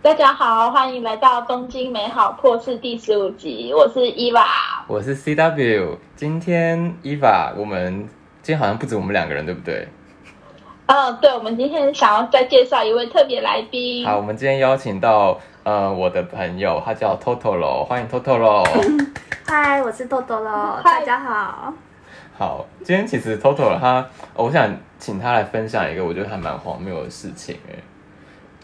大家好，欢迎来到东京美好破事第十五集，我是伊娃。我是 CW，今天伊娃，我们今天好像不止我们两个人，对不对？嗯，对，我们今天想要再介绍一位特别来宾。好，我们今天邀请到呃我的朋友，他叫 Totoro，欢迎 Totoro。嗨，我是豆豆喽，嗨大家好。好，今天其实 Totoro 他，哦我想请他来分享一个我觉得还蛮荒谬的事情诶。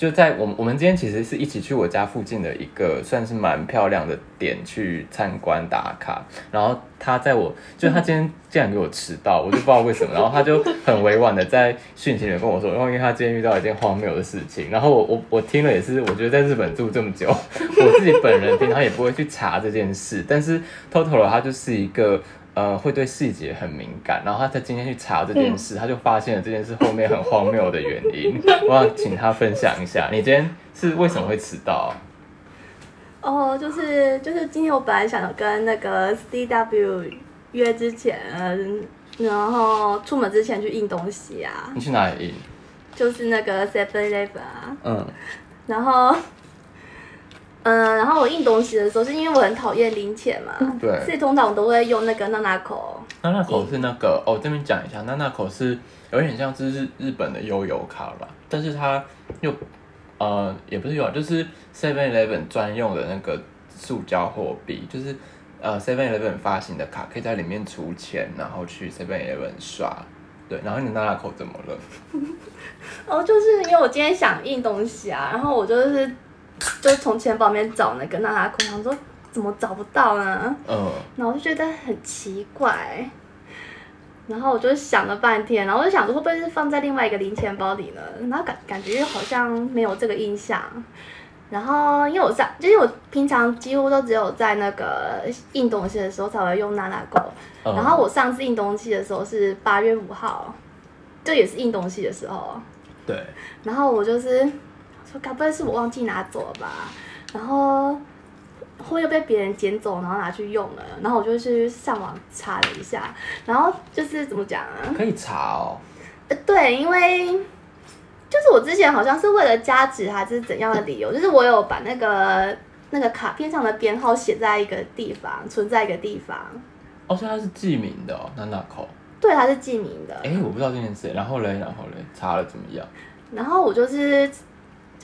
就在我们我们今天其实是一起去我家附近的一个算是蛮漂亮的点去参观打卡，然后他在我就他今天竟然给我迟到，我就不知道为什么，然后他就很委婉的在讯息里面跟我说，然后因为他今天遇到一件荒谬的事情，然后我我我听了也是，我觉得在日本住这么久，我自己本人平常也不会去查这件事，但是 Totoro 他就是一个。呃，会对细节很敏感，然后他在今天去查这件事，他就发现了这件事后面很荒谬的原因。我想请他分享一下，你今天是为什么会迟到？哦，就是就是今天我本来想跟那个 CW 约之前，嗯然后出门之前去印东西啊，你去哪里印？就是那个 Seven Eleven 啊，嗯，然后。嗯，然后我印东西的时候，是因为我很讨厌零钱嘛，对所以通常我都会用那个娜娜口。娜娜口是那个哦，这边讲一下，娜娜口是有点像是日日本的悠游卡吧，但是它又呃也不是悠游，就是 Seven Eleven 专用的那个塑胶货币，就是呃 Seven Eleven 发行的卡，可以在里面出钱，然后去 Seven Eleven 刷。对，然后你的娜娜口怎么了？哦，就是因为我今天想印东西啊，然后我就是就从钱包里面找那个娜娜口，想说怎么找不到呢？嗯，然后我就觉得很奇怪，然后我就想了半天，然后我就想说会不会是放在另外一个零钱包里呢？然后感感觉好像没有这个印象。然后因为我上，就是我平常几乎都只有在那个印东西的时候才会用娜娜狗。嗯然后我上次印东西的时候是八月五号，就也是印东西的时候。对，然后我就是说，该不会是我忘记拿走了吧？然后会不会被别人捡走，然后拿去用了？然后我就去上网查了一下，然后就是怎么讲啊？可以查哦。呃对，因为就是我之前好像是为了加值还是怎样的理由，就是我有把那个那个卡片上的编号写在一个地方，存在一个地方。哦，所以它是记名的哦，娜娜口。对，它是记名的。哎，我不知道这件事，然后嘞，然后嘞，查了怎么样？然后我就是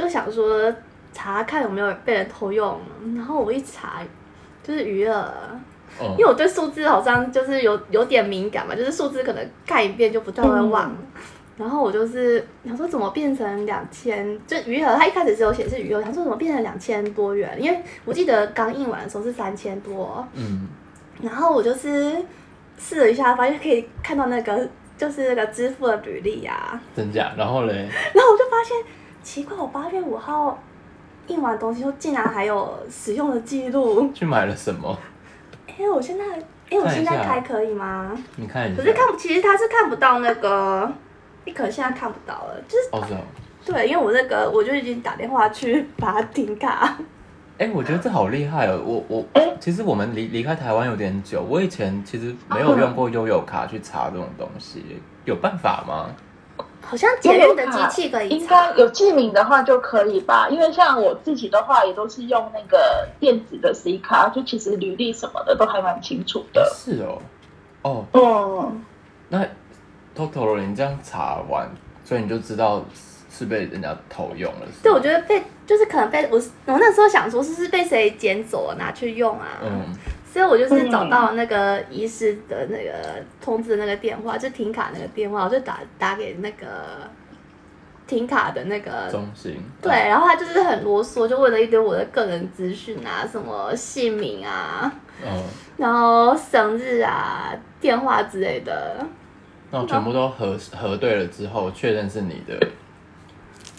就想说查看有没有被人偷用，然后我一查就是余额，嗯。因为我对数字好像就是有有点敏感嘛，就是数字可能看一遍就不太会忘。然后我就是想说怎么变成两千，就余额它一开始只有显示余额，想说怎么变成两千多元，因为我记得刚印完的时候是三千多，嗯，然后我就是试了一下，发现可以看到那个就是那个支付的履历啊，真假？然后嘞，然后我就发现奇怪，我八月五号印完东西后，竟然还有使用的记录。去买了什么？哎，我现在，哎，我现在开可以吗？你看一下。可是看，其实他是看不到那个，你可能现在看不到了，就是哦，是哦。对，因为我那个我就已经打电话去把它停卡。哎、我觉得这好厉害哦！我我其实我们离离开台湾有点久，我以前其实没有用过悠游卡去查这种东西，有办法吗？好像捷运的机器可以应查该，有记名的话就可以吧？因为像我自己的话，也都是用那个电子的 C 卡，就其实履历什么的都还蛮清楚的。是哦，哦，嗯，那 Totoro 你这样查完，所以你就知道是被人家偷用了，是对，我觉得被就是可能被我我那时候想说，是不是被谁捡走了拿去用啊？嗯，所以我就是找到那个医师的那个通知的那个电话，就停卡那个电话，我就打打给那个停卡的那个中心。对，，然后他就是很啰嗦，就问了一堆我的个人资讯啊，什么姓名啊，嗯，然后生日啊、电话之类的。那我全部都核核对了之后，确认是你的，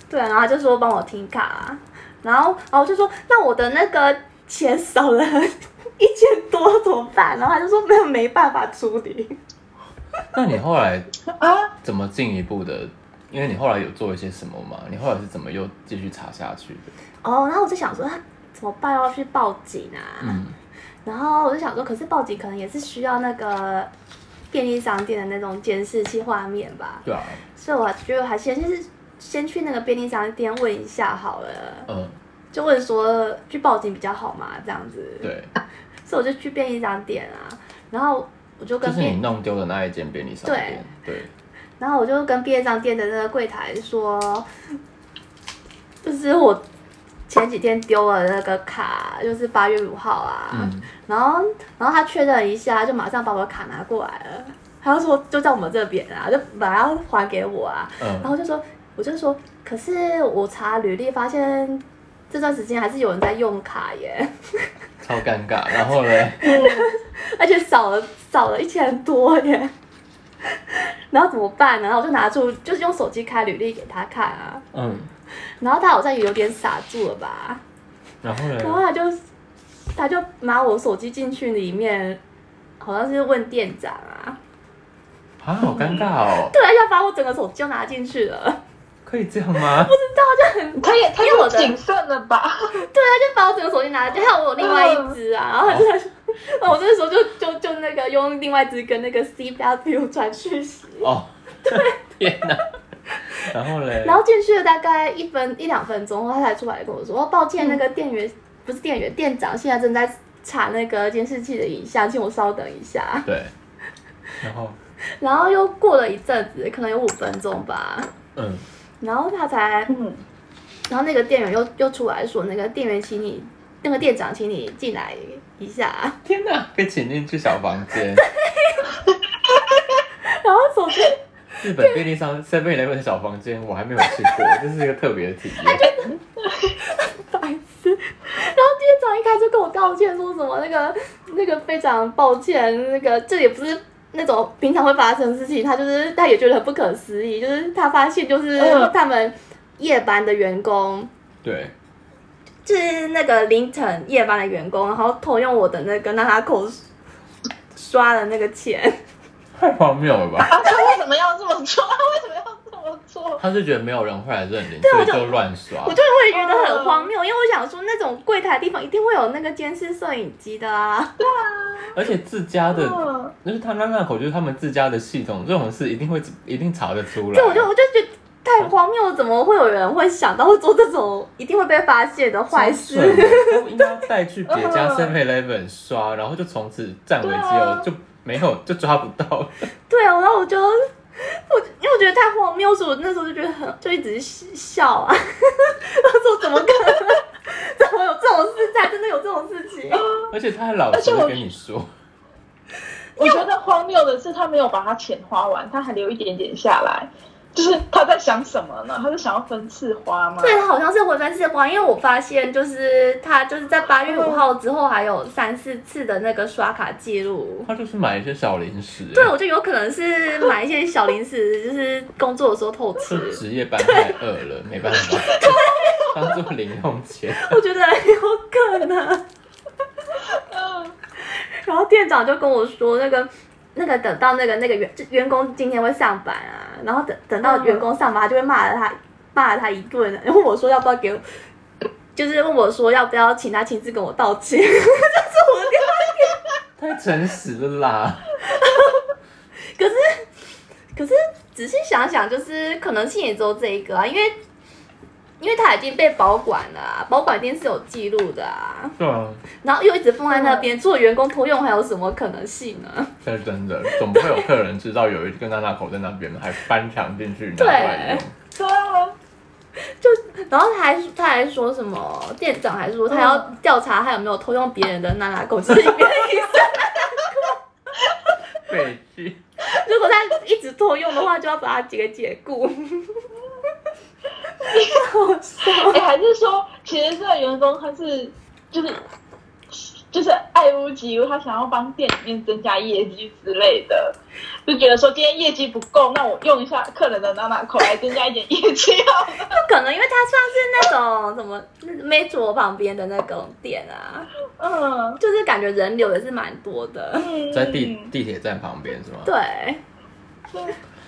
对，然后他就说帮我停卡，然后然后我就说那我的那个钱少了一千多怎么办？然后他就说没有没办法处理。那你后来啊，怎么进一步的？因为你后来有做一些什么吗？你后来是怎么又继续查下去的？哦，然后我就想说他怎么办？要去报警啊？嗯，然后我就想说，可是报警可能也是需要那个便利商店的那种监视器画面吧，对啊，所以我觉得还先就是先去那个便利商店问一下好了。嗯，就问说去报警比较好嘛，这样子。对，所以我就去便利商店啊，然后我就就是跟你弄丢的那一间便利商店。对，然后我就跟便利商店的那个柜台说，就是我前几天丢了那个卡，就是八月五号啊，嗯，然后然后他确认一下，就马上把我的卡拿过来了，他就说就在我们这边啊，就把它还给我啊，然嗯，后就说我就说，可是我查履历发现这段时间还是有人在用卡耶，超尴尬。然后呢，而且少了少了一千多耶。然后怎么办呢？然后我就拿出，就是用手机开履历给他看啊。嗯，然后他好像也有点傻住了吧，然后呢，然后他就他就拿我手机进去里面，好像是问店长啊，啊，好尴尬哦，对，要把我整个手机就拿进去了，可以这样吗？他也他因为我的也谨慎了吧？对，他就把我整个手机拿进去，还有我另外一只啊，然后他就，然后我那时候就就就那个用另外一只跟那个 C 标 U 传讯息，哦，天哪！然后嘞，然后进去了大概一分一两分钟，他才出来跟我说：“哦，抱歉，那个店员、不是店员，店长现在正在查那个监视器的影像，请我稍等一下。对，然后，”然后又过了一阵子，可能有五分钟吧，嗯，然后他才，嗯，然后那个店员又又出来说：“那个店员，请你，那个店长，请你进来一下。天哪，被请进去小房间。”然后手机日本便利商 Seven Eleven 的小房间，我还没有去过，这是一个特别的体验。白痴。然后店长一开始跟我道歉，说什么那个那个非常抱歉，那个这也不是那种平常会发生的事情，他就是他也觉得很不可思议，就是他发现就是嗯他们夜班的员工。对，就是那个凌晨夜班的员工，然后偷用我的那个让他口刷的那个钱，太荒谬了吧？啊，他为什么要这么做？他为什么要这么做？他是觉得没有人会来认领，对我就所以就乱刷我。就会觉得很荒谬，因为我想说那种柜台的地方一定会有那个监视摄影机的啊。而且自家的，嗯，就是他那那口就是他们自家的系统，这种事一定会一定查得出来。对，我就我就觉得太荒谬，怎么会有人会想到会做这种一定会被发现的坏事？应该带去别家 嗯 Seven Eleven 刷，然后就从此占为己对啊有，就没有就抓不到。对啊，然后我就我因为我觉得太荒谬，所以我那时候就觉得很就一直笑啊，他说怎么可能？怎么有这种事？在真的有这种事情？而且他还老实的跟你说，我觉得荒谬的是他没有把他钱花完，他还留一点点下来。就是他在想什么呢？他是想要分次花吗？对，他好像是回分次花，因为我发现就是他就是在八月五号之后还有三四次的那个刷卡记录。他就是买一些小零食，对，我就有可能是买一些小零食，就是工作的时候偷吃就。值夜班太饿了，没办法，当做零用钱。我觉得有可能。嗯，然后店长就跟我说，那个那个等到那个那个员员工今天会上班啊，然后等等到员工上班，他就会骂了他骂了他一顿，然后我说要不要给我，就是问我说要不要请他亲自跟我道歉，这是我的电话。太诚实了啦！可是可是仔细想想，就是可能性也只有这一个啊，因为。因为他已经被保管了、啊，保管一定是有记录的啊，对啊，然后又一直放在那边，做员工偷用还有什么可能性呢？这是真的，总不会有客人知道有一个娜娜口在那边，还翻墙进去拿过来用。对啊，然后他还他还说什么，店长还说他要调查他有没有偷用别人的娜娜狗，就是里面的医生。废墟，如果他一直偷用的话，就要把他给解雇。哎、还是说，其实这个员工他是就是就是爱屋及乌，他想要帮店里面增加业绩之类的，就觉得说今天业绩不够，那我用一下客人的娜娜口来增加一点业绩好了。不可能，因为他算是那种什么 metro 旁边的那种店啊，嗯就是感觉人流也是蛮多的。嗯，在地地铁站旁边是吗？对，对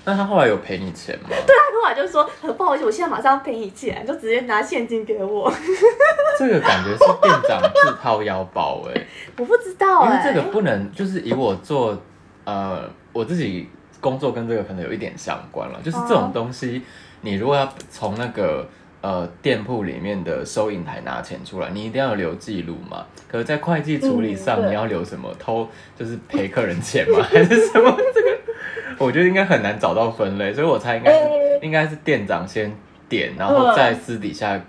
那他后来有赔你钱吗？对他后来就说很不好意思，我现在马上赔你钱，就直接拿现金给我。这个感觉是店长自掏腰包哎、我不知道哎、因为这个不能，就是以我做呃我自己工作跟这个可能有一点相关了，就是这种东西，你如果要从那个呃店铺里面的收银台拿钱出来，你一定要留记录嘛。可是，在会计处理上，嗯你要留什么？偷就是赔客人钱吗？还是什么？这个我觉得应该很难找到分类，所以我猜应该应该是店长先点，然后再私底下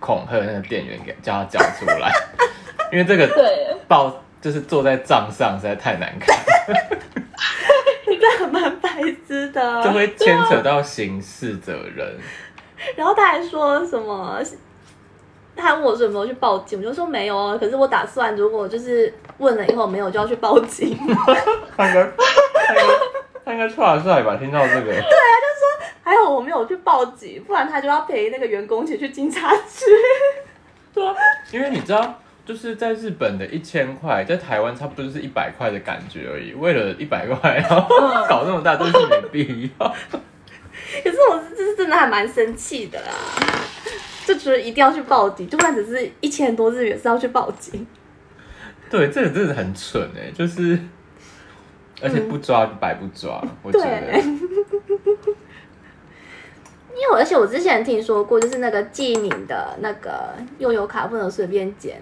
恐吓那个店员，给叫他交出来，因为这个对，报就是坐在账上实在太难看，你这还蛮白痴的。就会牵扯到刑事责任。然后他还说什么？他还问我说有没有去报警，我就说没有啊。可是我打算，如果就是问了以后没有，就要去报警。他应该他应该出来帅吧？听到这个。对啊，就说还好我没有去报警，不然他就要陪那个员工一起去警察局。对啊，因为你知道，就是在日本的一千块，在台湾差不多就是一百块的感觉而已。为了一百块，然后搞那么大，真是没必要。可是我这是真的还蛮生气的啦，就觉得一定要去报警，就算只是一千多日元是要去报警。对，这个真的很蠢哎、就是，而且不抓就白不抓，我觉对得。因为而且我之前听说过，就是那个记名的那个悠游卡不能随便剪，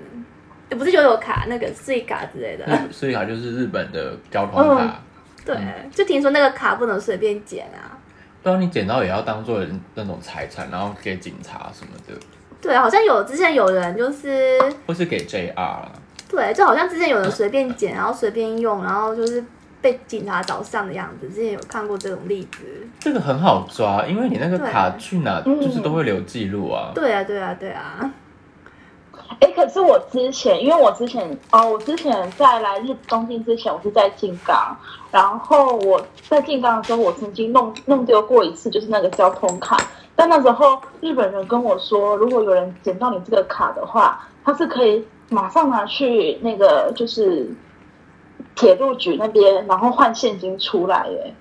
也不是悠游卡，那个税卡之类的。税卡就是日本的交通卡，对，就听说那个卡不能随便剪啊。不然你捡到也要当做那种财产，然后给警察什么的，对，好像有之前有人就是或是给 JR 啦。对，就好像之前有人随便剪，然后随便用，然后就是被警察找上的样子。之前有看过这种例子。这个很好抓，因为你那个卡去哪嗯就是都会留记录啊。对啊，对啊，对啊。哎，可是我之前，因为我之前哦，我之前在来日东京之前，我是在静冈，然后我在静冈的时候，我曾经弄弄丢过一次，就是那个交通卡。但那时候日本人跟我说，如果有人捡到你这个卡的话，他是可以马上拿去那个就是铁路局那边，然后换现金出来，耶，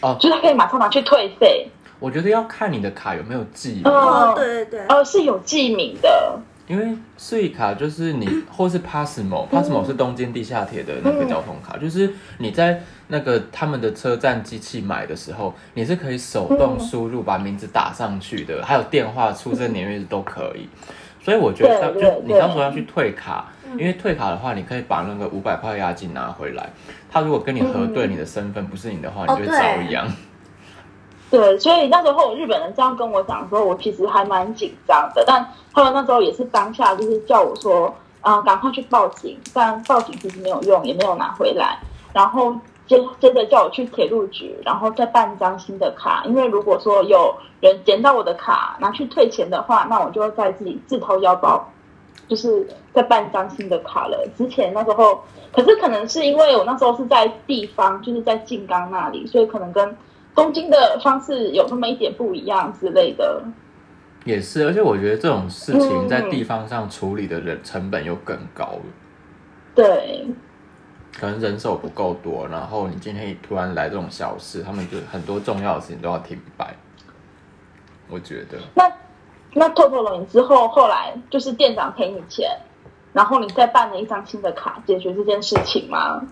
哦，就是可以马上拿去退费。我觉得要看你的卡有没有记哦，对对对。哦，是有记名的，因为税卡就是你，或是 Passmo，Passmo 是东京地下铁的那个交通卡，就是你在那个他们的车站机器买的时候，你是可以手动输入把名字打上去的，还有电话、出生年月日都可以。所以我觉得就你对到时候要去退卡，因为退卡的话，你可以把那个五百块押金拿回来。他如果跟你核对你的身份不是你的话，哦你就会遭殃。对，所以那时候日本人这样跟我讲的时候，我其实还蛮紧张的。但他们那时候也是当下就是叫我说，啊、赶快去报警。但报警其实没有用，也没有拿回来。然后接接着叫我去铁路局，然后再办张新的卡。因为如果说有人捡到我的卡拿去退钱的话，那我就会再自己自掏腰包，就是再办张新的卡了。之前那时候，可是可能是因为我那时候是在地方，就是在静冈那里，所以可能跟东京的方式有那么一点不一样之类的。也是，而且我觉得这种事情嗯在地方上处理的人成本又更高了。对，可能人手不够多，然后你今天突然来这种小事，他们就很多重要的事情都要停摆。我觉得那那透透了你之后，后来就是店长赔你钱，然后你再办了一张新的卡，解决这件事情吗？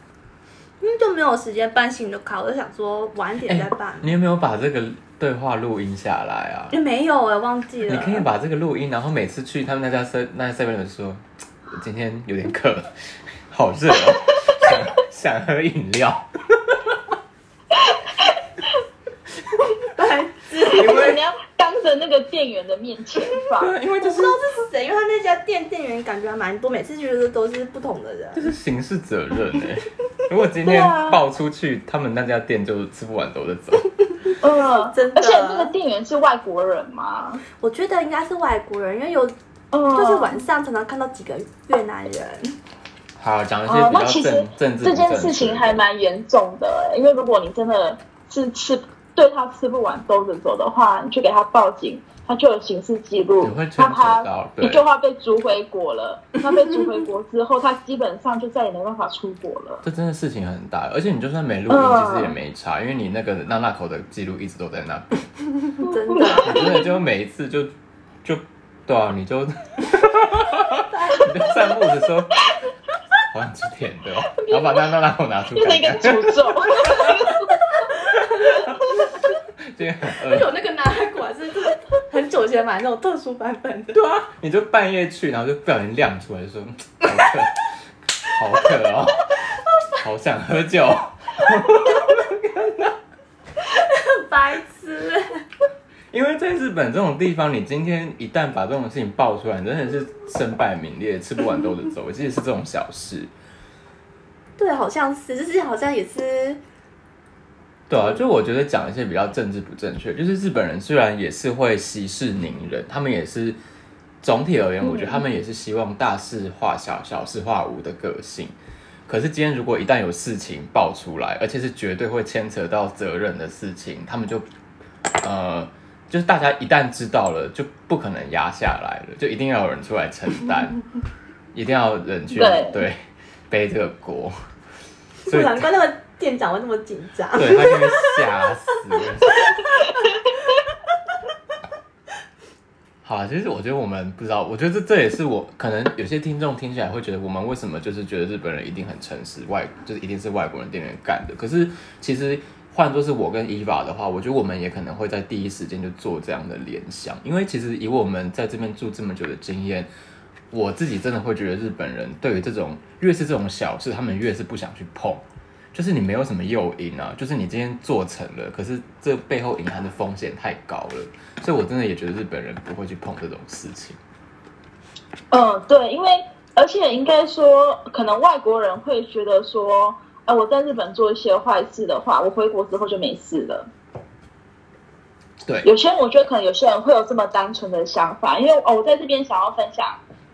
因为就没有时间办新的卡，我就想说晚点再办。你有没有把这个对话录音下来啊？也没有哎、忘记了。你可以把这个录音，然后每次去他们那家 se 那 seven 的说，我今天有点渴，好热哦，想想喝饮料。白痴，因为而且你要当着那个店员的面前放。对，因为就是我不知道是谁，因为他那家店店员感觉还蛮多，每次觉得都是不同的人。就是刑事责任哎、如果今天爆出去，他们那家店就吃不完兜着走。嗯，真的而且那个店员是外国人吗？我觉得应该是外国人，因为有嗯，就是晚上常常看到几个越南人。好，讲一些哦，比较那其实政政治这件事情还蛮严重的、欸，因为如果你真的是吃对他吃不完兜着走的话，你去给他报警，他就有刑事记录那他到对你就会被逐回国了。那被逐回国之后，他基本上就再也没办法出国了。这真的事情很大，而且你就算没录音，嗯其实也没差，因为你那个那那口的记录一直都在那边 真的，你真的就每一次就就对啊，你就 你就散步的时候，好想吃甜的哦，然后把那那那我拿出变成一个来看，诅咒，今天很而且饿。我那个拿来果然是就是很久以前买那种特殊版本的。对啊，你就半夜去，然后就不小心亮出来，就说嗯好渴，好渴哦，好想喝酒。白痴，因为在日本这种地方，你今天一旦把这种事情爆出来，真的是身败名裂，吃不完兜着走。其实是这种小事。对，好像是，就是好像也是，对啊，就我觉得讲一些比较政治不正确，就是日本人虽然也是会息事宁人，他们也是总体而言，我觉得他们也是希望大事化小，小事化无的个性。可是今天如果一旦有事情爆出来，而且是绝对会牵扯到责任的事情，他们就呃，就是大家一旦知道了，就不可能压下来了，就一定要有人出来承担，一定要有人去对对背这个锅。不所以难怪那个店长会那么紧张。对他就会吓死。好啊，其实我觉得我们不知道，我觉得这这也是我可能有些听众听起来会觉得我们为什么就是觉得日本人一定很诚实，外就是一定是外国人店员干的。可是其实换作是我跟伊娃的话，我觉得我们也可能会在第一时间就做这样的联想，因为其实以我们在这边住这么久的经验，我自己真的会觉得日本人对于这种越是这种小事，他们越是不想去碰。就是你没有什么诱因啊，就是你今天做成了，可是这背后隐含的风险太高了，所以我真的也觉得日本人不会去碰这种事情。嗯，对，因为而且应该说，可能外国人会觉得说，呃，我在日本做一些坏事的话，我回国之后就没事了。对，有些人我觉得可能有些人会有这么单纯的想法，因为哦，我在这边想要分享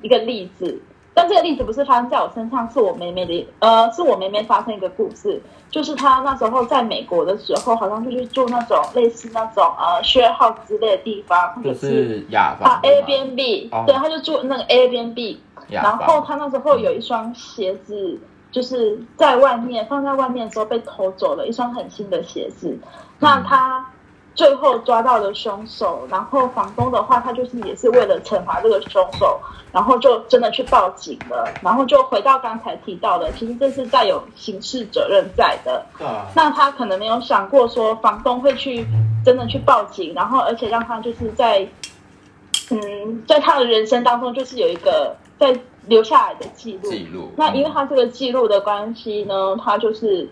一个例子，但这个例子不是发生在我身上，是我妹妹的，呃，是我妹妹发生一个故事，就是她那时候在美国的时候，好像就去住那种类似那种呃 share house 之类的地方，或就者是是雅啊房对吗 Airbnb，、哦。对，她就住那个 Airbnb，然后房，他那时候有一双鞋子，就是在外面放在外面的时候被偷走了，一双很新的鞋子。那他最后抓到了凶手，然后房东的话，他就是也是为了惩罚这个凶手，然后就真的去报警了。然后就回到刚才提到的，其实这是带有刑事责任在的。啊，那他可能没有想过说房东会去真的去报警，然后而且让他就是在，嗯，在他的人生当中就是有一个在留下来的记录。记录。那因为他这个记录的关系呢，他就是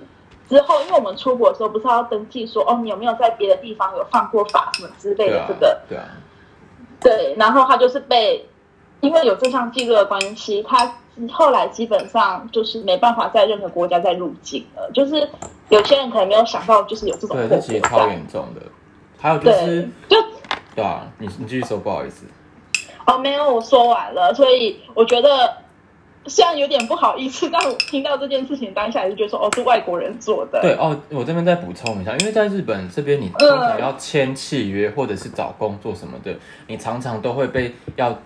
之后，因为我们出国的时候不是要登记说哦，你有没有在别的地方有犯过法什么之类的这个，，对啊，对，然后他就是被，因为有这项记录的关系，他后来基本上就是没办法在任何国家再入境了。就是有些人可能没有想到，就是有这种对。超严重的。还有就是对啊，你你继续说，不好意思。哦，没有，我说完了，所以我觉得虽然有点不好意思，但我听到这件事情当下还是觉得说，哦，是外国人做的。对哦，我这边再补充一下，因为在日本这边，你通常要签契约或者是找工作什么的，你常常都会被要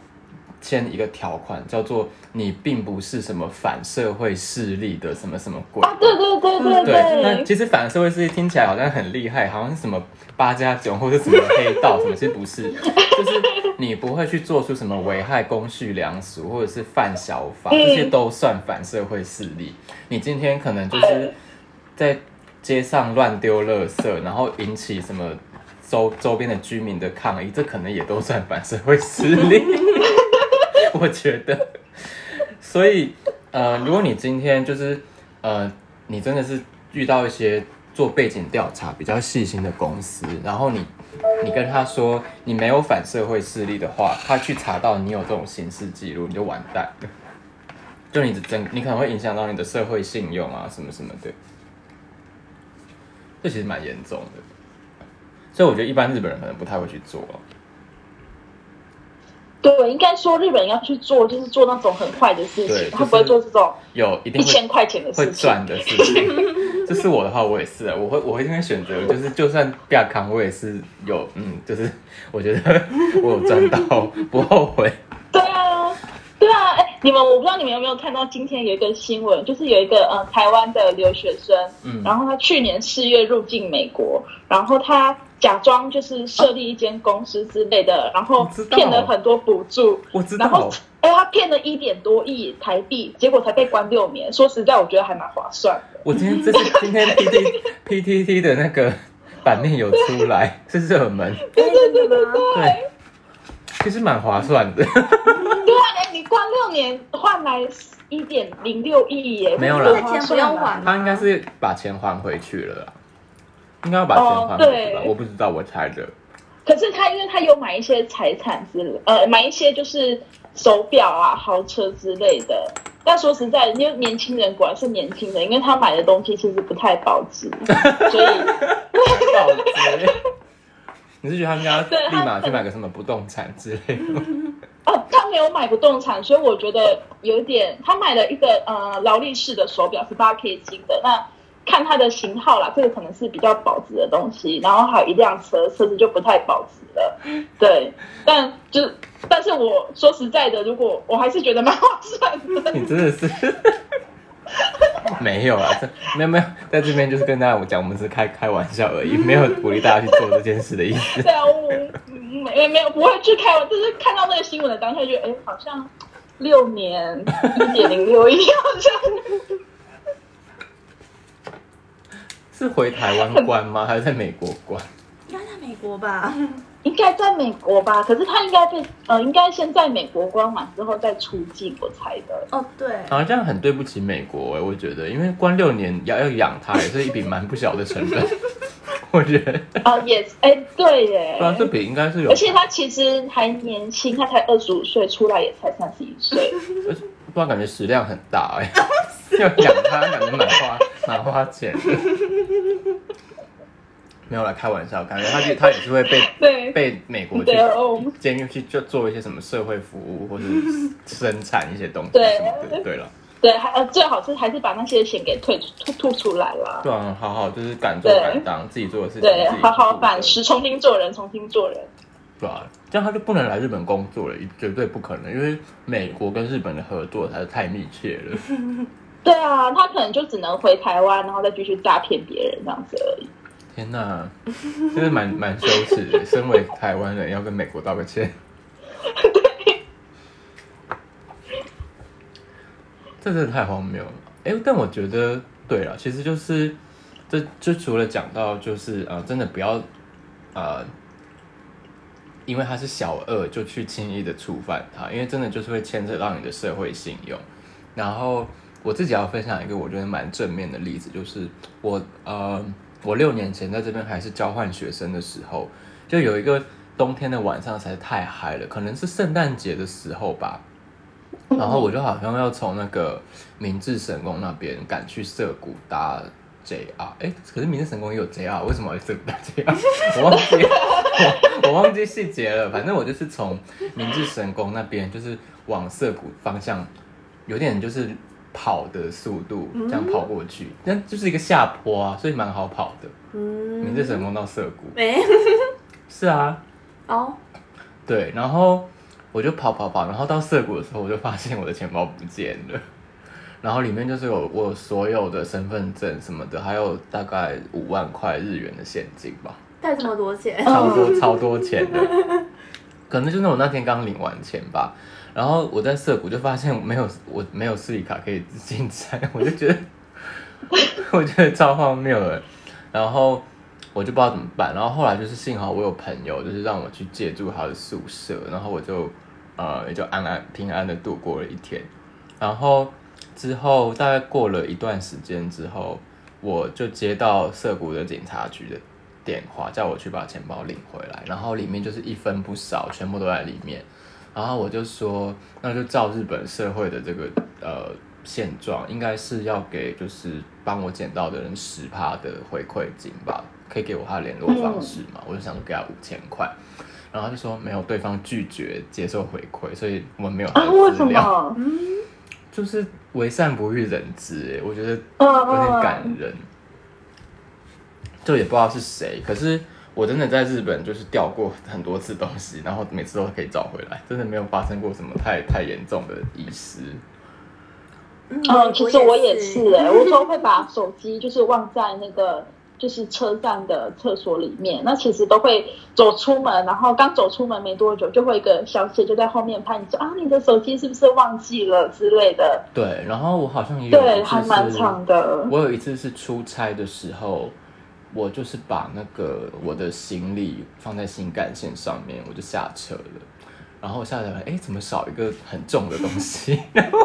签一个条款，叫做你并不是什么反社会势力的什么什么鬼。啊，对对对对对，那其实反社会势力听起来好像很厉害，好像是什么八加九或者什么黑道什么，其实不是，就是你不会去做出什么危害公序良俗或者是犯小法，嗯这些都算反社会势力。你今天可能就是在街上乱丢垃圾，然后引起什么周周边的居民的抗议，这可能也都算反社会势力。我觉得，所以呃，如果你今天就是呃，你真的是遇到一些做背景调查比较细心的公司，然后你你跟他说你没有反社会势力的话，他去查到你有这种刑事记录，你就完蛋。就你的整，你可能会影响到你的社会信用啊，什么什么的，这其实蛮严重的。所以我觉得一般日本人可能不太会去做、对，应该说日本人要去做，就是做那种很坏的事情，就是他不会做这种有一定一千块钱的事情。赚的事情。这是我的话，我也是啊，我会我会应该选择，就是就算不要扛，我也是有嗯，就是我觉得我有赚到，不后悔。对啊，对啊，哎，你们我不知道你们有没有看到今天有一个新闻，就是有一个呃台湾的留学生，嗯然后他去年四月入境美国，然后他假装就是设立一间公司之类的，然后骗了很多补助，我知然后道，哎他骗了一点多亿台币，结果才被关六年。说实在，我觉得还蛮划算的。我今天这是今天 P T P T T 的那个版面有出来，是热门，对对对对对，其实蛮划算的。对你关六年换来一点零六亿耶，没有啦。这钱不用还他应该是把钱还回去了啦，应该要把钱还回去吧哦？对我不知道，我猜的。可是他因为他有买一些财产之类，呃，买一些就是手表啊、豪车之类的。但说实在，因为年轻人果然是年轻人，因为他买的东西其实不太保值，所以保值。你是觉得他应该对他立马去买个什么不动产之类的？哦，他没有买不动产，所以我觉得有点，他买了一个呃劳力士的手表，是八 K 金的。那看它的型号啦，这个可能是比较保值的东西。然后还有一辆车，车子就不太保值了。对，但就，但是我说实在的，如果我还是觉得蛮划算的。你真的是 没有啊，这没有没有，在这边就是跟大家讲，我们只是开开玩笑而已，没有鼓励大家去做这件事的意思。对啊，我嗯没没有不会去开玩，就是看到那个新闻的当下，觉得哎，好像六年一点零六亿，好像。是回台湾关吗？还是在美国关？应该在美国吧？应该在美国吧？可是他应该被呃，应该先在美国关完之后再出境，我猜的。哦，对，好像这样很对不起美国哎、我觉得，因为关六年要要养他，也是一笔蛮不小的成本。我觉得，哦，也是，哎，对耶对。啊，这笔应该是有，而且他其实还年轻，他才二十五岁，出来也才三十一岁。不知道感觉食量很大 哎、要养它感觉蛮花蛮花钱的。没有来开玩笑，感觉他就 他也是会被被美国去监狱去就做一些什么社会服务，或者生产一些东西什么的。对了，对，还呃最好是还是把那些钱给退吐吐出来啦。对啊，好好就是敢做敢当，自己做的事情对，好好反思，重新做人，重新做人。对啊，这样他就不能来日本工作了，绝对不可能，因为美国跟日本的合作才是太密切了。对啊，他可能就只能回台湾，然后再继续诈骗别人这样子而已。天哪，真是蛮蛮羞耻的。身为台湾人，要跟美国道个歉。这真的太荒谬了。哎，但我觉得，对了，其实就是，这就除了讲到，就是呃，真的不要，呃，因为他是小恶就去轻易的触犯他，因为真的就是会牵扯到你的社会信用。然后我自己要分享一个我觉得蛮正面的例子，就是我呃，我六年前在这边还是交换学生的时候，就有一个冬天的晚上实在太嗨了，可能是圣诞节的时候吧。然后我就好像要从那个明治神宫那边赶去涩谷搭 JR，哎，可是明治神宫也有 JR，为什么要去涩谷 JR？我忘记我 我忘记细节了，反正我就是从明治神宫那边，就是往涩谷方向，有点就是跑的速度这样跑过去，但就是一个下坡啊，所以蛮好跑的。嗯，明治神宫到涩谷，没。是啊，哦，对，然后我就跑跑跑，然后到涩谷的时候，我就发现我的钱包不见了，然后里面就是有我所有的身份证什么的，还有大概五万块日元的现金吧，带这么多钱，超多超多钱的，可能就是我那天刚领完钱吧。然后我在涩谷就发现没有我没有视力卡可以进站，我就觉得 我觉得超荒谬的。然后我就不知道怎么办，然后后来就是幸好我有朋友，就是让我去借住他的宿舍，然后我就呃也就安安平安的度过了一天。然后之后大概过了一段时间之后，我就接到涩谷的警察局的电话，叫我去把钱包领回来，然后里面就是一分不少，全部都在里面。然后我就说，那就照日本社会的这个呃现状，应该是要给就是帮我捡到的人十趴的回馈金吧，可以给我他的联络方式嘛？我就想说给他五千块，然后他就说没有，对方拒绝接受回馈，所以我们没有他啊？为什么？就是为善不欲人知，哎，我觉得嗯有点感人。就也不知道是谁，可是我真的在日本就是掉过很多次东西，然后每次都可以找回来，真的没有发生过什么太太严重的遗失。嗯嗯，其实我也是哎、我有时候会把手机就是忘在那个就是车站的厕所里面，那其实都会走出门，然后刚走出门没多久，就会一个小姐就在后面拍你说啊，你的手机是不是忘记了之类的，对，然后我好像也有对，还蛮长的。我有一次是出差的时候，我就是把那个我的行李放在新干线上面，我就下车了。然后我下来，哎，怎么少一个很重的东西？然后，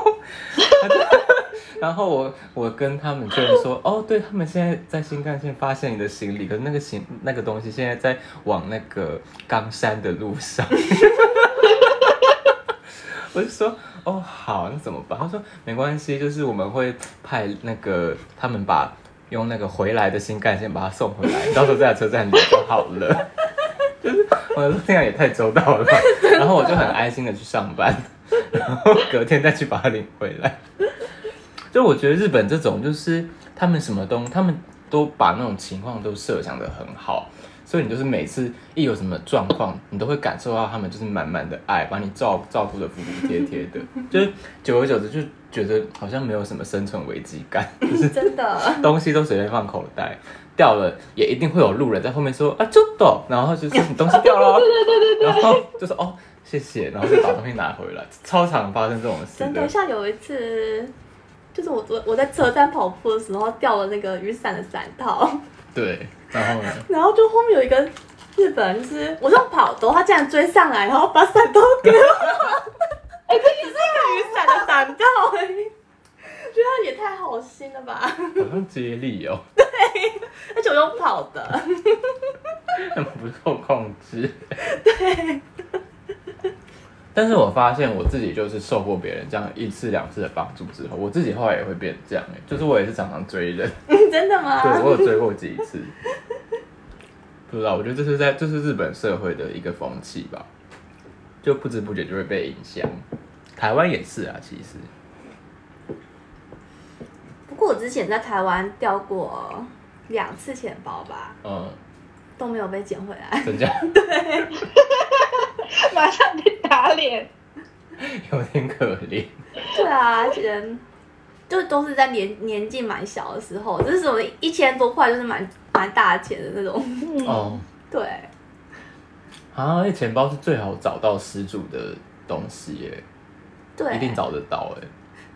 然后我我跟他们确认说，哦，对他们现在在新干线发现你的行李，可是那个行那个东西现在在往那个冈山的路上。我就说，哦，好，那怎么办？他说没关系，就是我们会派那个他们把用那个回来的新干线把它送回来，到时候在车站领就好了。就是我说这样也太周到了吧，然后我就很安心的去上班，然后隔天再去把它领回来。就我觉得日本这种，就是他们什么东，他们都把那种情况都设想的很好，所以你就是每次一有什么状况，你都会感受到他们就是满满的爱，把你照照顾的服服帖帖的，就是久而久之就觉得好像没有什么生存危机感，就是真的，东西都随便放口袋。掉了也一定会有路人在后面说啊，就走，然后就说你东西掉了，对对对对对，然后就说哦谢谢，然后就把东西拿回来，超常发生这种事真的的。像有一次，就是我我我在车站跑步的时候掉了那个雨伞的伞套，对，然后呢？然后就后面有一个日本人，就是我这样跑的，他竟然追上来，然后把伞套给我，哎、这只是一个雨伞的伞套。觉得也太好心了吧！好像接力哦，对而且我用跑的，很 不受控制。对。但是我发现我自己就是受过别人这样一次两次的帮助之后，我自己后来也会变这样哎，就是我也是常常追人，真的吗？对我有追过几次。不知道，我觉得这是在这是日本社会的一个风气吧，就不知不觉就会被影响。台湾也是啊，其实。我之前在台湾掉过两次钱包吧，嗯，都没有被捡回来。真假 马上被打脸。有点可怜。对啊，人就都是在年年纪蛮小的时候，就是什么一千多块，就是蛮蛮大钱的那种。嗯，哦，对，啊，那钱包是最好找到失主的东西耶，对，一定找得到哎。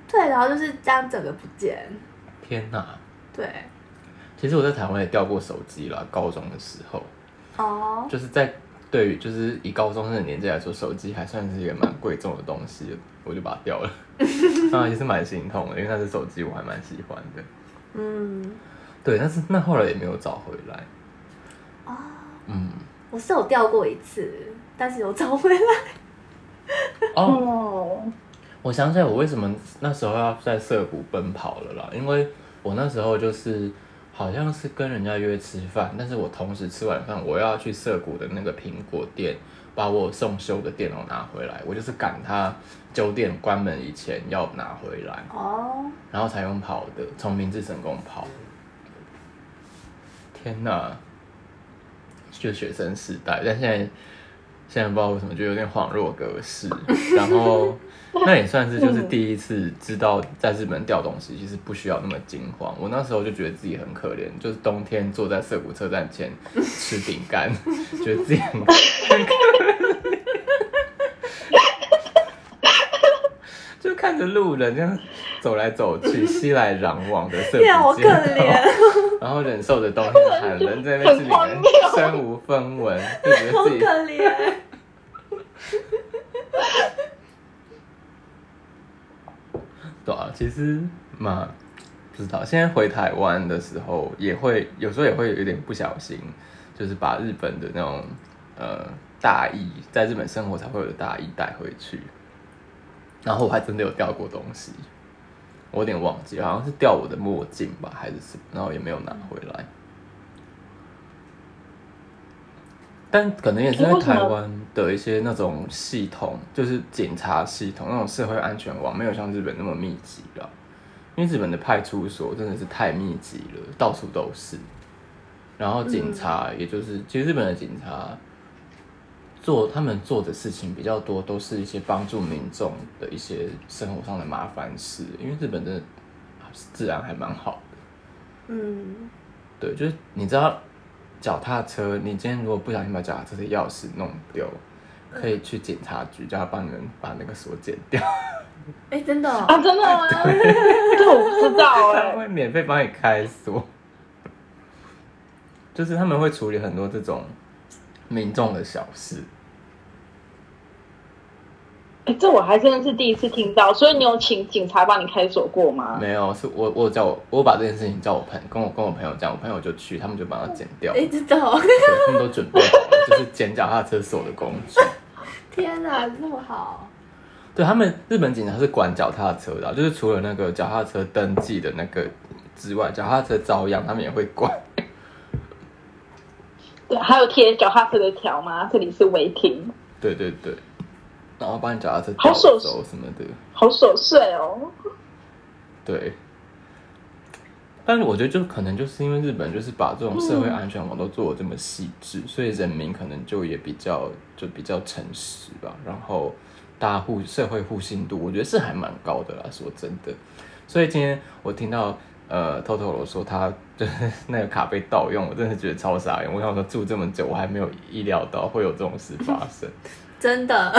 对，然后就是这样整个不见。天哪！对，其实我在台湾也掉过手机啦，高中的时候，哦，就是在对于就是以高中生的年纪来说，手机还算是一个蛮贵重的东西，我就把它掉了，啊，也是蛮心痛的，因为那只手机我还蛮喜欢的。嗯，对，但是那后来也没有找回来。哦，嗯，我是有掉过一次，但是有找回来。哦，哦，我想起来我为什么那时候要在涩谷奔跑了啦，因为我那时候就是好像是跟人家约吃饭，但是我同时吃完饭，我要去涩谷的那个苹果店把我送修的电脑拿回来，我就是赶他酒店关门以前要拿回来，哦，然后才用跑的，从明治神宫跑。天哪，就学生时代，但现在现在不知道为什么就有点恍若隔世，然后 那也算是就是第一次知道在日本掉东西其实不需要那么惊慌。我那时候就觉得自己很可怜，就是冬天坐在涩谷车站前吃饼干，觉得自己很很可怜，就看着路人这样走来走去、熙来攘往的涩天啊，好可。怜，然后忍受着冬天的寒冷，在那边吃饼干，身无分文，就觉得自己可怜。对啊，其实嘛，不知道。现在回台湾的时候，也会有时候也会有点不小心，就是把日本的那种呃大衣，在日本生活才会有的大衣带回去。然后我还真的有掉过东西，我有点忘记，好像是掉我的墨镜吧，还是什么，然后也没有拿回来。但可能也是在台湾的一些那种系统，就是警察系统那种社会安全网，没有像日本那么密集了。因为日本的派出所真的是太密集了，到处都是。然后警察，也就是其实日本的警察做他们做的事情比较多，都是一些帮助民众的一些生活上的麻烦事。因为日本真的治安还蛮好的。嗯，对，就是你知道，脚踏车，你今天如果不小心把脚踏车的钥匙弄丢，可以去警察局叫他帮你们把那个锁剪掉，哎，真的哦，啊，真的吗？这我不知道哎、他会免费帮你开锁。就是他们会处理很多这种民众的小事。哎，这我还真的是第一次听到，所以你有请警察帮你开锁过吗？没有，是我我有叫我我把这件事情叫我朋跟我跟我朋友讲，我朋友就去，他们就把它剪掉，哎，知道，对他们都准备好了，就是剪脚踏车锁的工具。天哪，那么好，对他们日本警察是管脚踏车的啊，就是除了那个脚踏车登记的那个之外，脚踏车遭殃他们也会管。对，还有贴脚踏车的条吗？这里是违停，对对对，然后帮你脚踏车好调琐走什么的。好琐碎哦。对，但是我觉得就可能就是因为日本就是把这种社会安全网都做的这么细致，所以人民可能就也比较就比较诚实吧。然后大家互社会互信度，我觉得是还蛮高的啦。说真的，所以今天我听到呃 Totoro 说他就是 那个卡被盗用，我真的觉得超傻眼。我想说住这么久，我还没有意料到会有这种事发生。真的，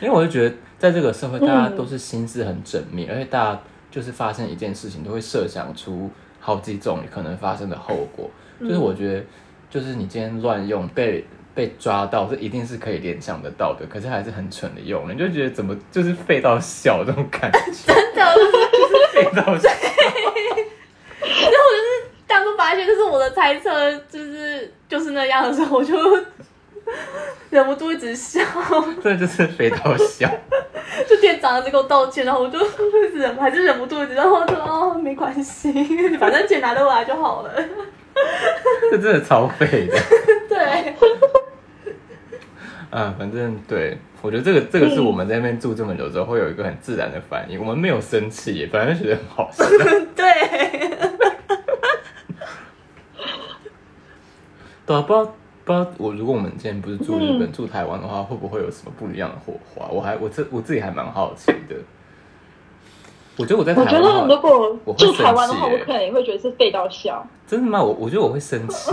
因为我就觉得，在这个社会，大家都是心思很缜密，而且大家就是发生一件事情，都会设想出好几种可能发生的后果。就是我觉得，就是你今天乱用被被抓到，这一定是可以联想得到的，可是还是很蠢的用了，你就觉得怎么就是废到笑这种感觉，真的就是，废到笑。然后我就是当初发现就是我的猜测，就是就是那样的时候，我就 忍不住一直笑。这就是肥到笑。就店长一直给我道歉，然后我就一直忍，还是忍不住一直，然后我说哦没关系，反正钱拿得回来就好了。这真的超废的。对，啊，反正对我觉得这个这个是我们在那边住这么久之后会有一个很自然的反应，我们没有生气耶，反正觉得很好笑。对，对啊，不知道不知道我如果我们今天不是住日本、住台湾的话，会不会有什么不一样的火花？我还我这我自己还蛮好奇的。我觉得我在台我觉得湾如果我会住台湾的话，我可能也会觉得是废到笑。真的吗？我我觉得我会生气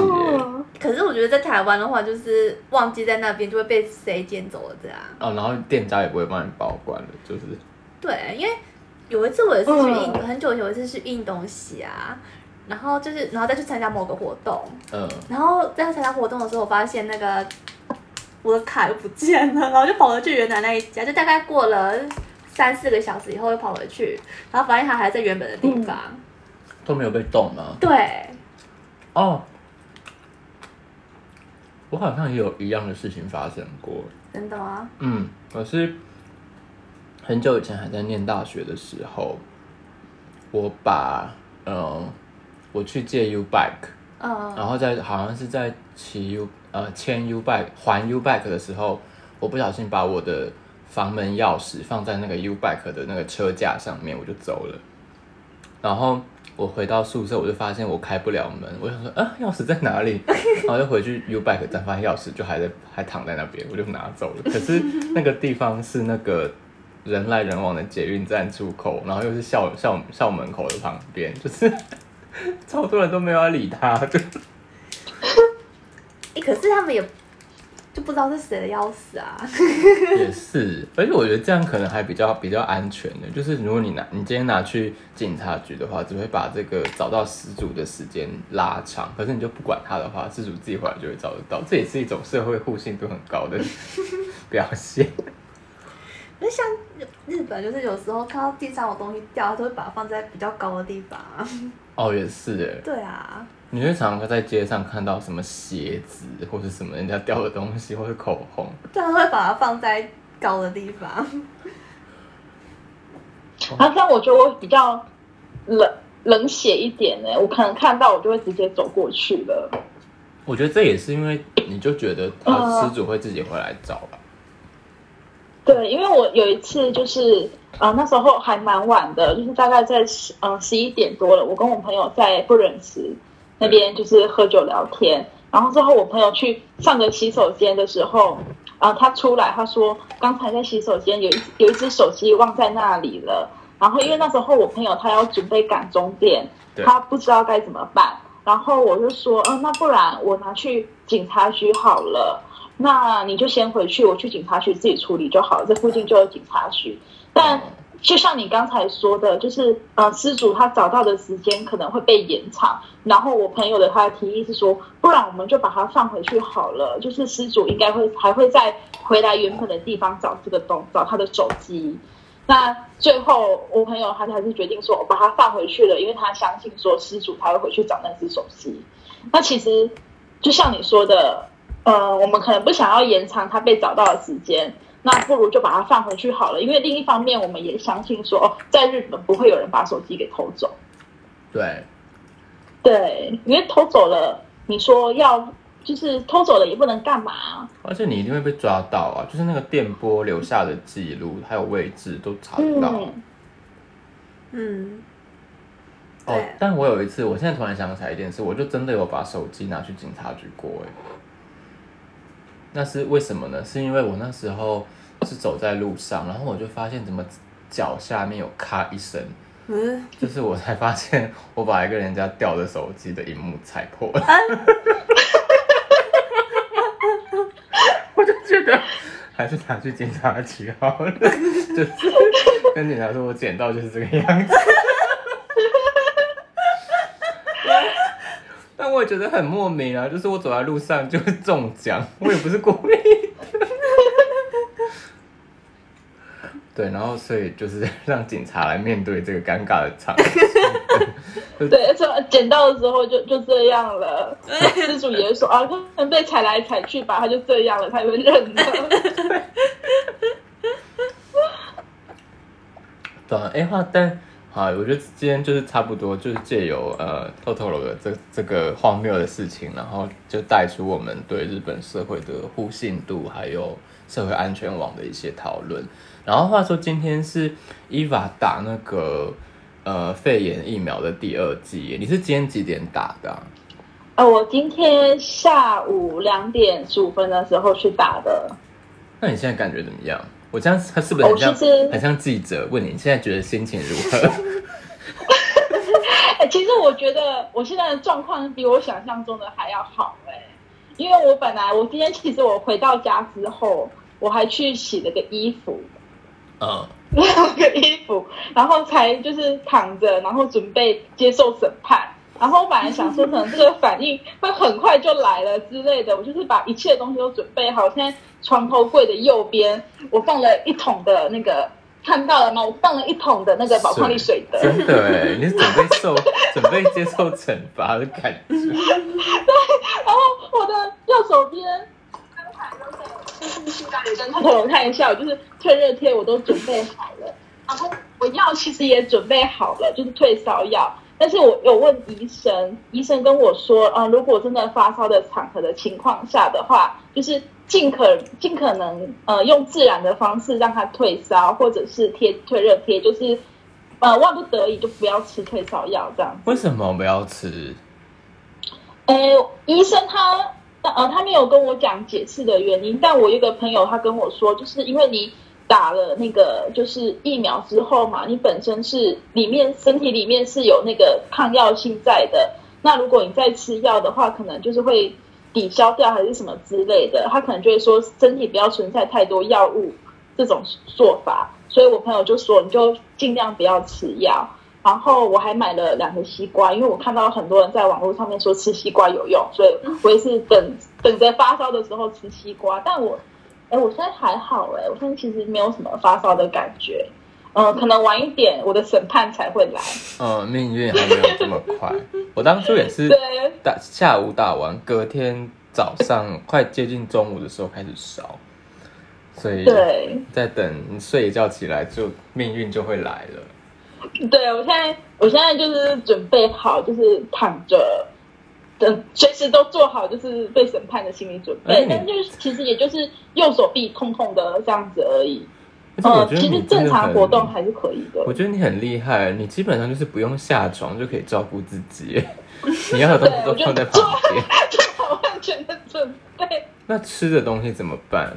可是我觉得在台湾的话，就是忘记在那边就会被谁捡走了这样。哦，然后店家也不会帮你保管了，就是对，因为有一次我也是去印，嗯很久有一次去印东西啊，然后就是然后再去参加某个活动，嗯，然后在参加活动的时候，我发现那个我的卡又不见了，然后就跑回去原来那一家，就大概过了三四个小时以后又跑回去，然后发现它还在原本的地方。都没有被动吗？对，哦，我好像也有一样的事情发生过。真的吗？嗯，我是很久以前还在念大学的时候，我把呃我去借 U bike，嗯，然后在好像是在骑 U 呃签 U bike 还 U bike 的时候，我不小心把我的房门钥匙放在那个 U bike 的那个车架上面，我就走了。然后我回到宿舍，我就发现我开不了门，我想说啊，钥匙在哪里？然后就回去 U bike 站，发现钥匙就还在还躺在那边，我就拿走了。可是那个地方是那个人来人往的捷运站出口，然后又是校校校门口的旁边，就是 超多人都没有要理他，就哎、可是他们也就不知道是谁的钥匙啊。也是，而且我觉得这样可能还比较比较安全的，就是如果你拿你今天拿去警察局的话，只会把这个找到失主的时间拉长，可是你就不管他的话，失主自己回来就会找得到，这也是一种社会互信度很高的 表现。就像日日本，就是有时候看到地上有东西掉，他都会把它放在比较高的地方啊。哦，也是哎，对啊，你会常常在街上看到什么鞋子或是什么人家掉的东西，或是口红，对，他会把它放在高的地方。然后这样我觉得我比较冷冷血一点呢，我可能看到我就会直接走过去了。我觉得这也是因为你就觉得他失主会自己回来找吧。对，因为我有一次就是，呃，那时候还蛮晚的，就是大概在十呃十一点多了，我跟我朋友在不忍池那边就是喝酒聊天，然后之后我朋友去上个洗手间的时候，啊、他出来他说刚才在洗手间有一有一只手机忘在那里了，然后因为那时候我朋友他要准备赶终点，他不知道该怎么办，然后我就说，嗯、那不然我拿去警察局好了。那你就先回去，我去警察局自己处理就好了。这附近就有警察局。但就像你刚才说的，就是呃，失主他找到的时间可能会被延长。然后我朋友的他的提议是说，不然我们就把它放回去好了。就是失主应该会还会再回来原本的地方找这个东找他的手机。那最后我朋友他还是决定说，我把它放回去了，因为他相信说失主他会回去找那只手机。那其实就像你说的，呃，我们可能不想要延长他被找到的时间。那不如就把它放回去好了，因为另一方面，我们也相信说，在日本不会有人把手机给偷走。对，对，因为偷走了，你说要就是偷走了也不能干嘛，而且你一定会被抓到啊！就是那个电波留下的记录还有位置都查不到。嗯，哦，但我有一次，我现在突然想起来一件事，我就真的有把手机拿去警察局过哎。那是为什么呢？是因为我那时候是走在路上，然后我就发现怎么脚下面有咔一声，嗯，就是我才发现我把一个人家掉的手机的荧幕踩破了，我就觉得还是拿去警察局好了，就是跟警察说我捡到就是这个样子。我也觉得很莫名啊，就是我走在路上就会中奖，我也不是故意的。对，然后所以就是让警察来面对这个尴尬的场。对，而且捡到的时候就就这样了。失主也说啊，可能被踩来踩去吧，他就这样了，他也会认了，哎，话但。好，我觉得今天就是差不多，就是借由呃透透了的这这个荒谬的事情，然后就带出我们对日本社会的互信度，还有社会安全网的一些讨论。然后话说，今天是伊娃打那个呃肺炎疫苗的第二剂，你是今天几点打的？哦，我今天下午两点十五分的时候去打的。那你现在感觉怎么样？我这样他是不是很像很像记者问你现在觉得心情如何？哎，其实我觉得我现在的状况比我想象中的还要好哎，因为我本来我今天其实我回到家之后，我还去洗了个衣服，嗯，了个衣服，然后才就是躺着，然后准备接受审判。然后我本来想说，可能这个反应会很快就来了之类的，我就是把一切东西都准备好。现在床头柜的右边，我放了一桶的那个，看到了吗？我放了一桶的那个宝矿力水的。真的哎，你是准备受，准备接受惩罚的感觉。对，然后我的右手边，刚才那个就是现在跟他头看一下，我就是退热贴我都准备好了，然后我药其实也准备好了，就是退烧药。但是我有问医生，医生跟我说，呃，如果真的发烧的场合的情况下的话，就是尽可尽可能呃用自然的方式让它退烧，或者是贴退热贴，就是呃万不得已就不要吃退烧药这样。为什么不要吃？呃，医生他呃他没有跟我讲解释的原因，但我一个朋友他跟我说，就是因为你。打了那个就是疫苗之后嘛，你本身是里面身体里面是有那个抗药性在的。那如果你再吃药的话，可能就是会抵消掉还是什么之类的。他可能就会说身体不要存在太多药物这种做法。所以我朋友就说你就尽量不要吃药。然后我还买了两个西瓜，因为我看到很多人在网络上面说吃西瓜有用，所以我也是等等着发烧的时候吃西瓜。但我。哎，我现在还好哎，我现在其实没有什么发烧的感觉，嗯，可能晚一点我的审判才会来。嗯，命运还没有这么快。我当初也是打下午打完，隔天早上快接近中午的时候开始烧，所以在等睡一觉起来，就命运就会来了。对我现在，我现在就是准备好，就是躺着。等随时都做好就是被审判的心理准备，但就是其实也就是右手臂痛痛的这样子而已。呃，其实正常活动还是可以的。我觉得你很厉害，你基本上就是不用下床就可以照顾自己，你要的东西都放在旁边，做好完全的准备。那吃的东西怎么办？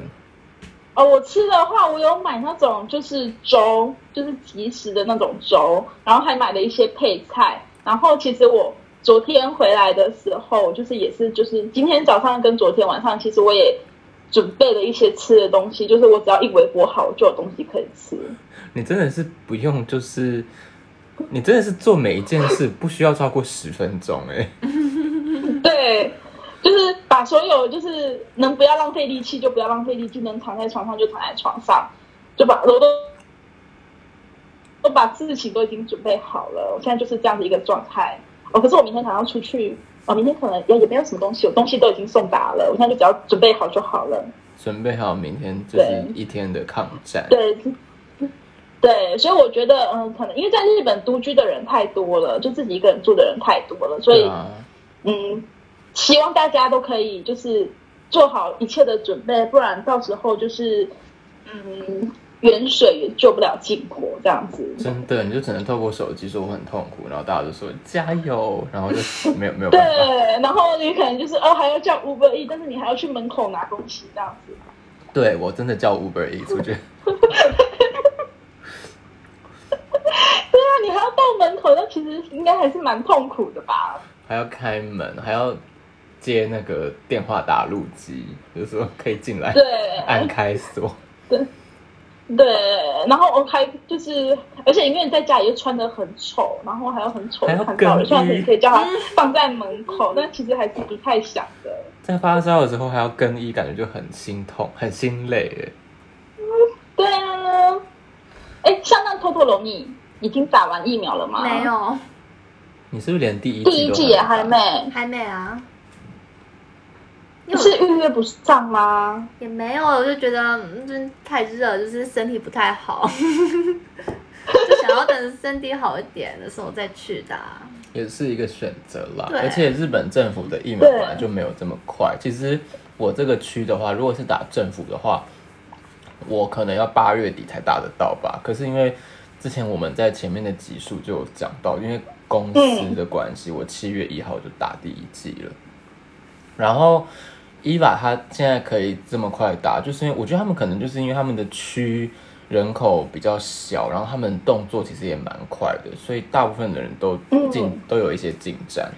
哦，我吃的话，我有买那种就是粥，就是即食的那种粥，然后还买了一些配菜，然后其实我。昨天回来的时候，就是也是就是今天早上跟昨天晚上，其实我也准备了一些吃的东西，就是我只要一微博好，我就有东西可以吃。你真的是不用，就是你真的是做每一件事不需要超过十分钟哎、对，就是把所有就是能不要浪费力气就不要浪费力气，能躺在床上就躺在床上，就把我都都把事情都已经准备好了。我现在就是这样的一个状态。哦，可是我明天还要出去，哦，明天可能也也没有什么东西，我东西都已经送达了，我现在就只要准备好就好了。准备好明天就是一天的抗战。对，对，所以我觉得，嗯，可能因为在日本独居的人太多了，就自己一个人住的人太多了，所以，啊，嗯，希望大家都可以就是做好一切的准备，不然到时候就是，嗯，远水也救不了近火这样子。真的，你就只能透过手机说我很痛苦，然后大家就说加油，然后就没有没有办法。对，然后你可能就是哦，还要叫 Uber E，但是你还要去门口拿东西这样子。对我真的叫 Uber 我觉得对啊，你还要到门口，那其实应该还是蛮痛苦的吧？还要开门，还要接那个电话打录机，就是说可以进来对，按开锁。对，然后我还就是，而且因为你在家里又穿的很丑，然后还要很丑还要的看到人，更虽然衣你可以叫他放在门口，但其实还是不太想的。在发烧的时候还要更衣，感觉就很心痛、很心累哎。对啊，哎，像那托托龙，你已经打完疫苗了吗？没，有，你是不是连第一第一季也还还没，还没啊。因为是预约不上吗？也没有，我就觉得嗯，就是太热，就是身体不太好，就想要等身体好一点的时候再去打。也是一个选择啦。对而且日本政府的疫苗本来就没有这么快。其实我这个区的话，如果是打政府的话，我可能要八月底才打得到吧。可是因为之前我们在前面的集数就有讲到，因为公司的关系，我七月一号就打第一剂了。然后伊娃他现在可以这么快打，就是因为我觉得他们可能就是因为他们的区人口比较小，然后他们动作其实也蛮快的，所以大部分的人都进、嗯都有一些进展。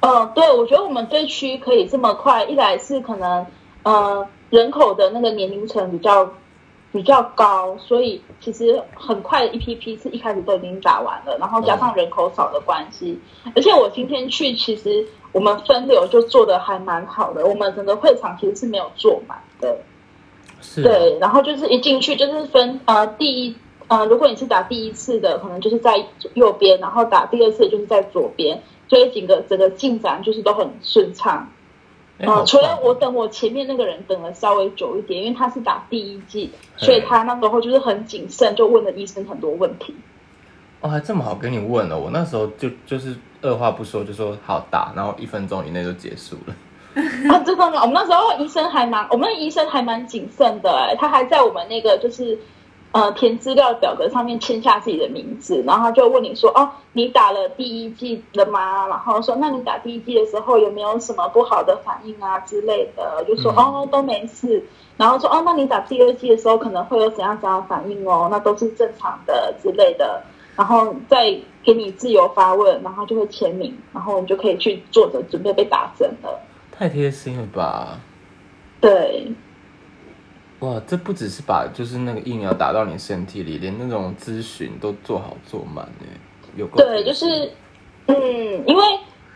嗯，对，我觉得我们这区可以这么快，一来是可能呃人口的那个年龄层比较比较高，所以其实很快的一批批是一开始都已经打完了，然后加上人口少的关系，而且我今天去，其实我们分流就做的还蛮好的，我们整个会场其实是没有坐满的。是、啊，对，然后就是一进去就是分呃第一呃，如果你是打第一次的，可能就是在右边，然后打第二次就是在左边，所以整个整个进展就是都很顺畅。哎嗯、除了我，等我前面那个人等了稍微久一点，因为他是打第一剂，嗯所以他那时候就是很谨慎，就问了医生很多问题。棒哦，还这么好跟你问哦。我那时候就就是二话不说就说好打，然后一分钟以内就结束了。啊，真的吗？我们那时候医生还蛮，我们的医生还蛮谨慎的哎，他还在我们那个就是呃填资料表格上面签下自己的名字，然后他就问你说，哦，你打了第一剂了吗？然后说，那你打第一剂的时候有没有什么不好的反应啊之类的？就说、嗯哦都没事，然后说哦，那你打第二剂的时候可能会有怎样怎样的反应哦，那都是正常的之类的，然后再给你自由发问，然后就会签名，然后你就可以去坐着准备被打针了。太贴心了吧！对，哇，这不只是把就是那个疫苗打到你身体里，连那种咨询都做好做满呢，有够对，就是，嗯，因为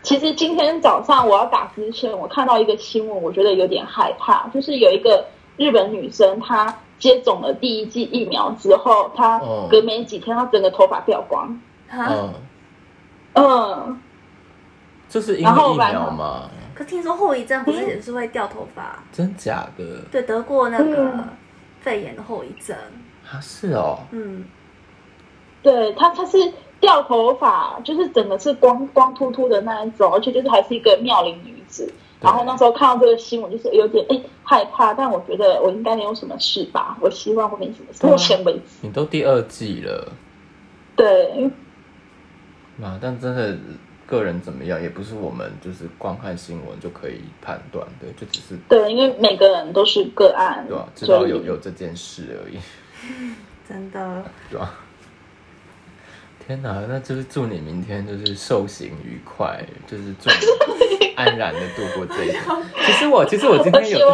其实今天早上我要打之前，我看到一个新闻，我觉得有点害怕，就是有一个日本女生，她接种了第一剂疫苗之后，她哦隔没几天，他整个头发掉光。啊，嗯，嗯，这是因为疫苗吗？可听说后遗症不是也是会掉头发？真假的？对，得过那个嗯肺炎的后遗症。啊，是哦，嗯，对，他，他是掉头发，就是整个是光光秃秃的那一种，而且就是还是一个妙龄女子。然后那时候看到这个新闻，就是有点哎害怕，但我觉得我应该没有什么事吧，我希望我没什么事。目前为止，你都第二季了，对，啊，但真的个人怎么样，也不是我们就是光看新闻就可以判断的，就只是对，因为每个人都是个案，对吧、知道有有这件事而已，真的。对吧、天哪，那就是祝你明天就是受刑愉快，就是祝你安然的度过这一天。其实我，其实我今天有，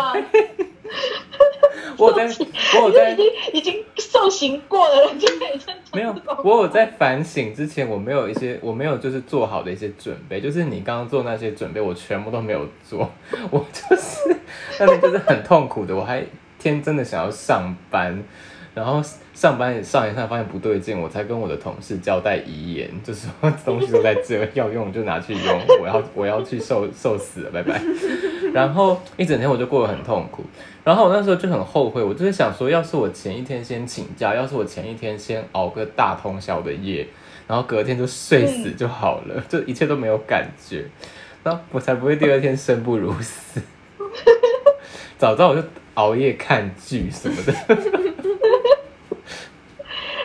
我有在，我有在 已，经已经受刑过的人就可以先没有我有在反省之前，我没有一些，我没有就是做好的一些准备，就是你刚刚做那些准备，我全部都没有做，我就是那天就是很痛苦的，我还天真的想要上班，然后上班也上一上发现不对劲，我才跟我的同事交代遗言，就是说东西都在这，要用就拿去用，我要 我要去受受死，拜拜。然后一整天我就过得很痛苦，然后我那时候就很后悔，我就是想说，要是我前一天先请假，要是我前一天先熬个大通宵的夜，然后隔天就睡死就好了，就一切都没有感觉，然后我才不会第二天生不如死。早知道我就熬夜看剧什么的。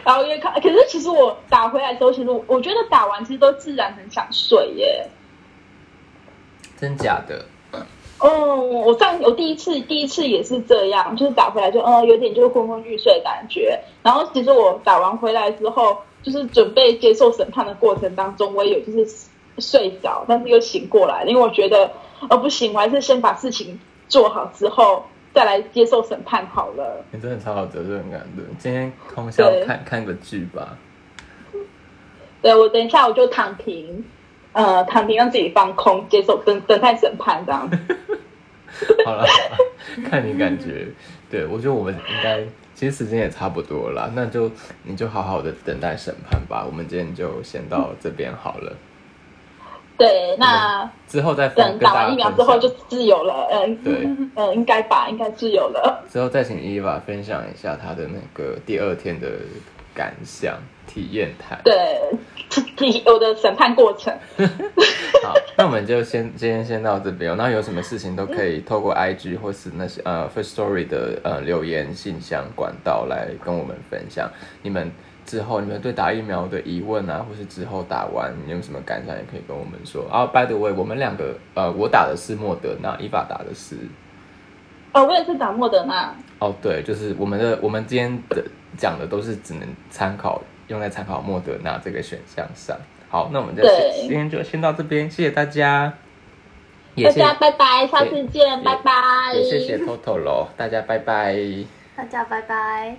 熬夜看，可是其实我打回来之后，其实我我觉得打完其实都自然很想睡耶。真假的？哦，我上我第一次第一次也是这样，就是打回来就嗯有点就是昏昏欲睡的感觉。然后其实我打完回来之后，就是准备接受审判的过程当中，我也有就是睡着，但是又醒过来，因为我觉得呃不行，我还是先把事情做好之后再来接受审判好了。你真的超有责任感的。今天通宵看看个剧吧。对我等一下我就躺平，呃躺平让自己放空，接受等等待审判这样 子。好了看你感觉。对我觉得我们应该其实时间也差不多了啦，那就你就好好的等待审判吧。我们今天就先到这边好了，对，那之后再分等打完疫苗之后就。自由了，嗯、对，嗯，应该吧，应该自由了。之后再请伊娃分享一下她的那个第二天的感想、体验谈。对，体我的审判过程。好，那我们就先今天先到这边、哦。那有什么事情都可以透过 IG 或是那些呃 First Story 的呃留言信箱管道来跟我们分享。你们之后你们对打疫苗的疑问啊，或是之后打完你有什么感想，也可以跟我们说。啊，By the way，我们两个呃，我打的是莫德纳，伊法打的是哦，我也是打莫德纳。哦，对，就是我们的我们今天的讲的都是只能参考用在参考莫德纳这个选项上。好，那我们就今天就先到这边，谢谢大家，大家拜拜，下次见，拜拜。也谢谢 Toto 喽，大家拜拜。大家拜拜。